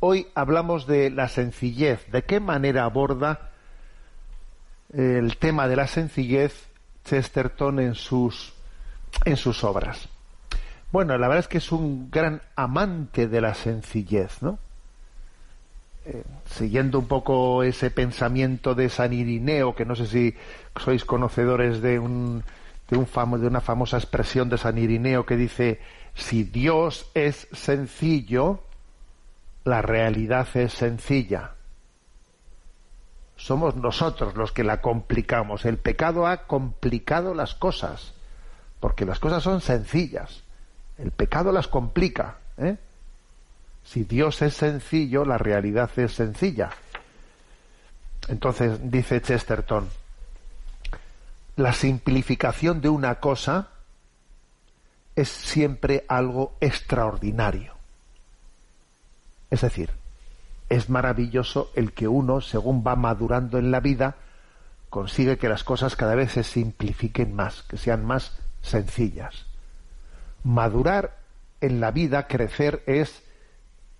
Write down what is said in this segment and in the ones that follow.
Hoy hablamos de la sencillez, de qué manera aborda el tema de la sencillez Chesterton en sus en sus obras. Bueno, la verdad es que es un gran amante de la sencillez, ¿no? Eh, siguiendo un poco ese pensamiento de San Irineo, que no sé si sois conocedores de un de, un famo, de una famosa expresión de San Irineo que dice si Dios es sencillo, la realidad es sencilla. Somos nosotros los que la complicamos. El pecado ha complicado las cosas, porque las cosas son sencillas. El pecado las complica. ¿eh? Si Dios es sencillo, la realidad es sencilla. Entonces, dice Chesterton, la simplificación de una cosa es siempre algo extraordinario. Es decir, es maravilloso el que uno, según va madurando en la vida, consigue que las cosas cada vez se simplifiquen más, que sean más sencillas. Madurar en la vida, crecer, es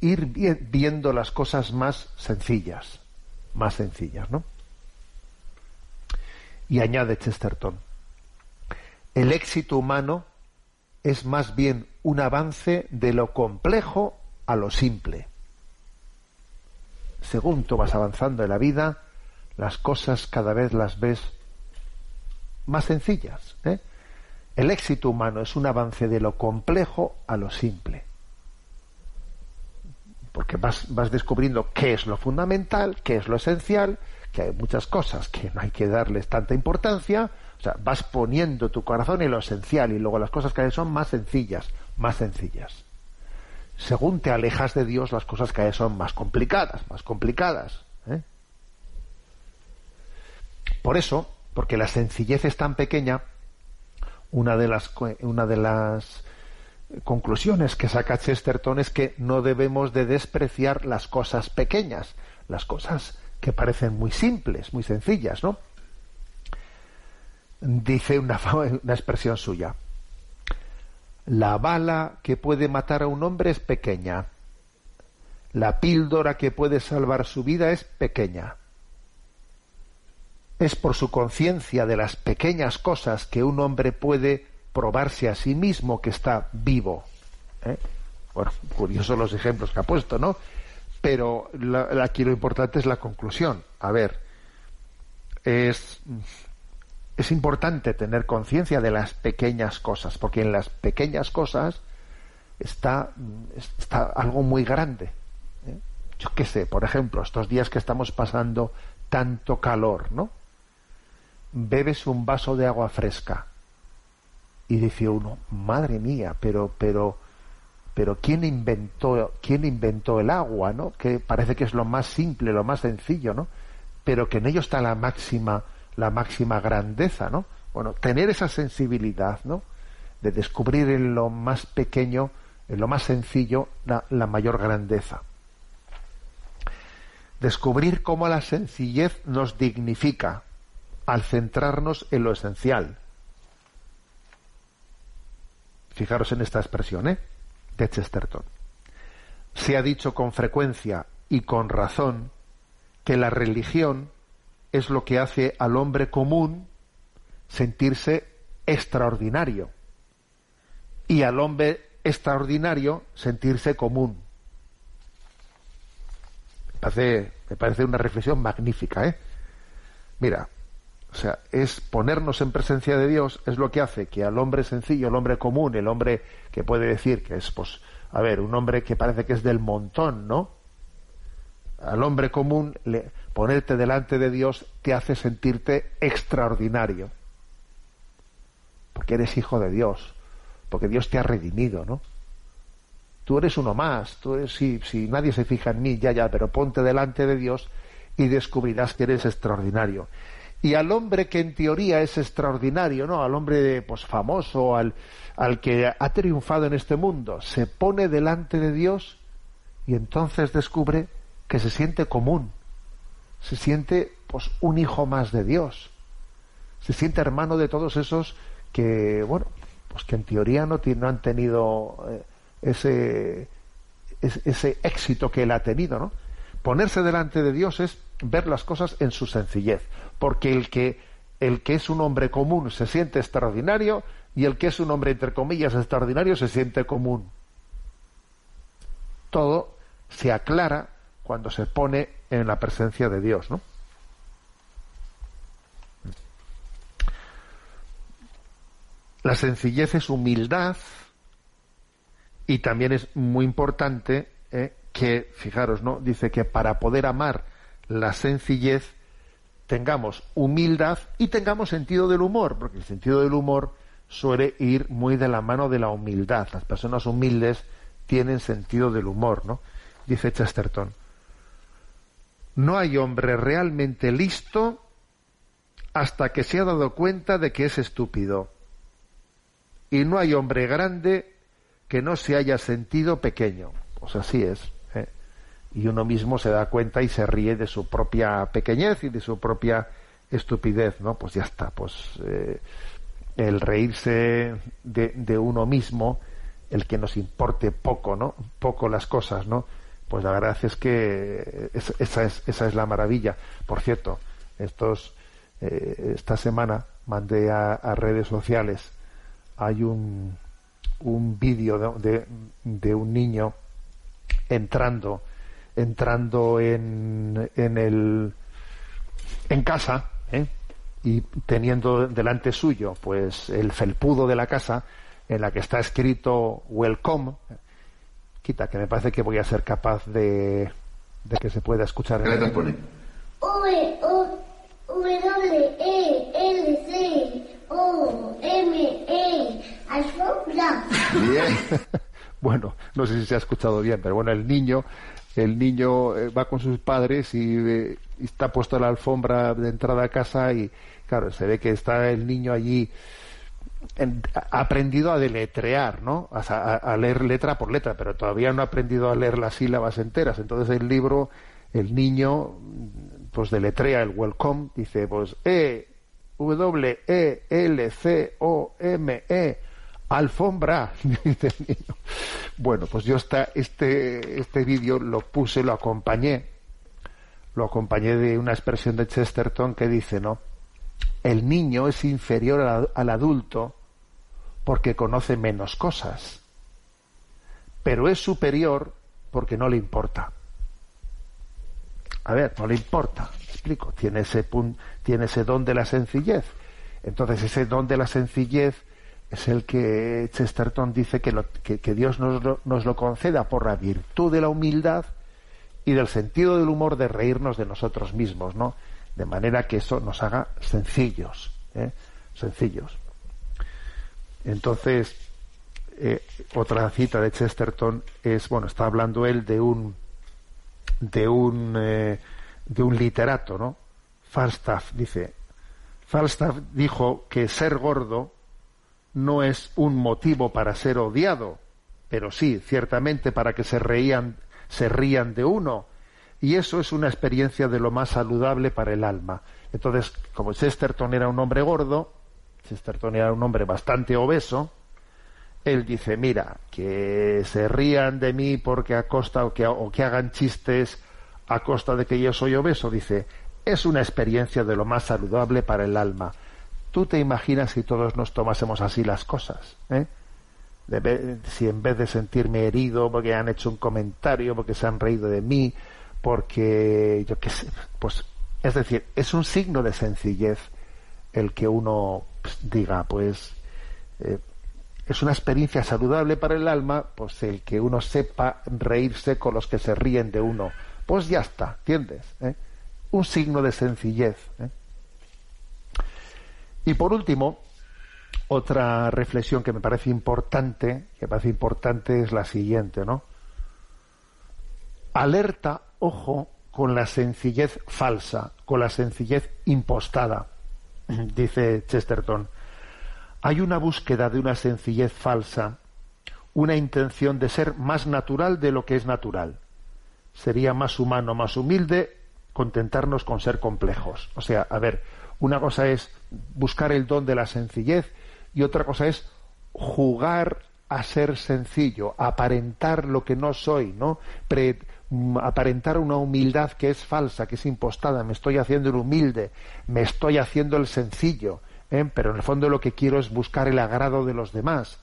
ir viendo las cosas más sencillas, más sencillas, ¿no? Y añade Chesterton, el éxito humano es más bien un avance de lo complejo a lo simple según tú vas avanzando en la vida, las cosas cada vez las ves más sencillas. ¿eh? El éxito humano es un avance de lo complejo a lo simple. Porque vas, vas descubriendo qué es lo fundamental, qué es lo esencial, que hay muchas cosas que no hay que darles tanta importancia. O sea, vas poniendo tu corazón en lo esencial y luego las cosas que hay son más sencillas, más sencillas según te alejas de Dios, las cosas que hay son más complicadas, más complicadas. ¿eh? Por eso, porque la sencillez es tan pequeña, una de las, una de las conclusiones que saca Chesterton es que no debemos de despreciar las cosas pequeñas, las cosas que parecen muy simples, muy sencillas, ¿no? Dice una, una expresión suya. La bala que puede matar a un hombre es pequeña. La píldora que puede salvar su vida es pequeña. Es por su conciencia de las pequeñas cosas que un hombre puede probarse a sí mismo que está vivo. ¿eh? Bueno, curiosos los ejemplos que ha puesto, ¿no? Pero aquí lo importante es la conclusión. A ver, es es importante tener conciencia de las pequeñas cosas, porque en las pequeñas cosas está, está algo muy grande. ¿eh? Yo qué sé, por ejemplo, estos días que estamos pasando tanto calor, ¿no? Bebes un vaso de agua fresca y dice uno, madre mía, pero, pero, pero quién inventó, quién inventó el agua, ¿no? Que parece que es lo más simple, lo más sencillo, ¿no? Pero que en ello está la máxima la máxima grandeza, ¿no? Bueno, tener esa sensibilidad, ¿no? De descubrir en lo más pequeño, en lo más sencillo, la, mayor grandeza. Descubrir cómo la sencillez nos dignifica al centrarnos en lo esencial. Fijaros en esta expresión, ¿eh? De Chesterton. Se ha dicho con frecuencia y con razón que la religión es lo que hace al hombre común sentirse extraordinario y al hombre extraordinario sentirse común. Me parece, me parece una reflexión magnífica, ¿eh? Mira, o sea, es ponernos en presencia de Dios, es lo que hace que al hombre sencillo, el hombre común, el hombre que puede decir que es, pues, a ver, un hombre que parece que es del montón, ¿no? Al hombre común le, ponerte delante de Dios te hace sentirte extraordinario. Porque eres hijo de Dios, porque Dios te ha redimido, ¿no? tú eres uno más, tú eres, si, si nadie se fija en mí, ya, ya, pero ponte delante de Dios y descubrirás que eres extraordinario. Y al hombre que en teoría es extraordinario, ¿no? Al hombre pues famoso, al, al que ha triunfado en este mundo, se pone delante de Dios y entonces descubre que se siente común, se siente pues un hijo más de Dios, se siente hermano de todos esos que, bueno, pues que en teoría no, no han tenido eh, ese, ese éxito que él ha tenido, ¿no? Ponerse delante de Dios es ver las cosas en su sencillez, porque el que el que es un hombre común se siente extraordinario y el que es un hombre entre comillas extraordinario se siente común. Todo se aclara cuando se pone en la presencia de Dios, ¿no? La sencillez es humildad y también es muy importante eh, que, fijaros, ¿no? Dice que para poder amar la sencillez tengamos humildad y tengamos sentido del humor, porque el sentido del humor suele ir muy de la mano de la humildad. Las personas humildes tienen sentido del humor, ¿no? Dice Chesterton. No hay hombre realmente listo hasta que se ha dado cuenta de que es estúpido. Y no hay hombre grande que no se haya sentido pequeño. Pues así es. ¿eh? Y uno mismo se da cuenta y se ríe de su propia pequeñez y de su propia estupidez, ¿no? Pues ya está. Pues eh, el reírse de, de, uno mismo, el que nos importe poco, ¿no? Poco las cosas, ¿no? Pues la verdad es que esa, es, esa es la maravilla. Por cierto, estos, eh, esta semana mandé a, redes sociales, hay un, un vídeo de, de, un niño entrando, entrando en, en el, en casa, ¿eh? y teniendo delante suyo pues el felpudo de la casa en la que está escrito welcome quita que me parece que voy a ser capaz de, de que se pueda escuchar ¿Qué letras pone? O, W, E, L, C, O, M, E, alfombra. Bien. bueno, no sé si se ha escuchado bien, pero bueno, el niño, el niño eh, va con sus padres y, eh, y está puesto en la alfombra de entrada a casa y, claro, se ve que está el niño allí ha aprendido a deletrear, ¿no? A, leer letra por letra, pero todavía no ha aprendido a leer las sílabas enteras. Entonces el libro, el niño, pues deletrea el welcome, dice pues E, W, E, L, C, O, M, E, alfombra, dice el niño. Bueno, pues yo está, este, este vídeo lo puse, lo acompañé, lo acompañé de una expresión de Chesterton que dice, ¿no? El niño es inferior al, adulto porque conoce menos cosas, pero es superior porque no le importa. A ver, no le importa, explico, tiene ese, tiene ese don de la sencillez. Entonces ese don de la sencillez es el que Chesterton dice que, que, Dios nos nos lo conceda por la virtud de la humildad y del sentido del humor de reírnos de nosotros mismos, ¿no? De manera que eso nos haga sencillos, ¿eh? sencillos. Entonces, eh, otra cita de Chesterton es, bueno, está hablando él de un de un eh, de un literato, ¿no? Falstaff dice, Falstaff dijo que ser gordo no es un motivo para ser odiado, pero sí, ciertamente para que se reían se rían de uno y eso es una experiencia de lo más saludable para el alma. Entonces, como Chesterton era un hombre gordo, Chesterton era un hombre bastante obeso, él dice, mira, que se rían de mí porque a costa o que, o que hagan chistes a costa de que yo soy obeso, dice, es una experiencia de lo más saludable para el alma. ¿Tú te imaginas si todos nos tomásemos así las cosas? ¿eh? si en vez de sentirme herido porque han hecho un comentario, porque se han reído de mí, porque yo qué sé, pues es decir, es un signo de sencillez el que uno pues, diga, pues eh, es una experiencia saludable para el alma, pues el que uno sepa reírse con los que se ríen de uno, pues ya está, ¿entiendes? ¿Eh? Un signo de sencillez. ¿eh? Y por último, Otra reflexión que me parece importante, que me parece importante es la siguiente, ¿no? Alerta, ojo, con la sencillez falsa, con la sencillez impostada, dice Chesterton. Hay una búsqueda de una sencillez falsa, una intención de ser más natural de lo que es natural. Sería más humano, más humilde, contentarnos con ser complejos. O sea, a ver, una cosa es buscar el don de la sencillez y otra cosa es jugar a ser sencillo, aparentar lo que no soy, ¿no? Aparentar una humildad que es falsa, que es impostada, me estoy haciendo el humilde, me estoy haciendo el sencillo, ¿eh? pero en el fondo lo que quiero es buscar el agrado de los demás.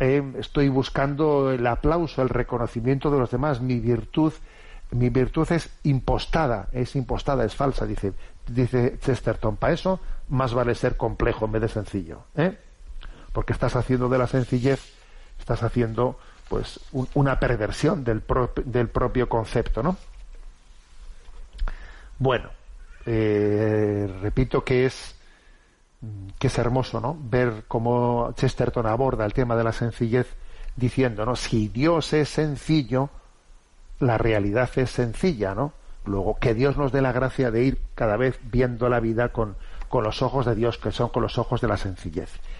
¿eh? Estoy buscando el aplauso, el reconocimiento de los demás, mi virtud mi virtud es impostada, es impostada, es falsa, dice, dice Chesterton. Para eso más vale ser complejo en vez de sencillo, ¿eh? porque estás haciendo de la sencillez, estás haciendo pues una perversión del, del propio concepto, ¿no? Bueno, eh, repito que es que es hermoso, ¿no? Ver cómo Chesterton aborda el tema de la sencillez diciendo, ¿no? Si Dios es sencillo, la realidad es sencilla, ¿no? Luego, que Dios nos dé la gracia de ir cada vez viendo la vida con, con los ojos de Dios, que son con los ojos de la sencillez.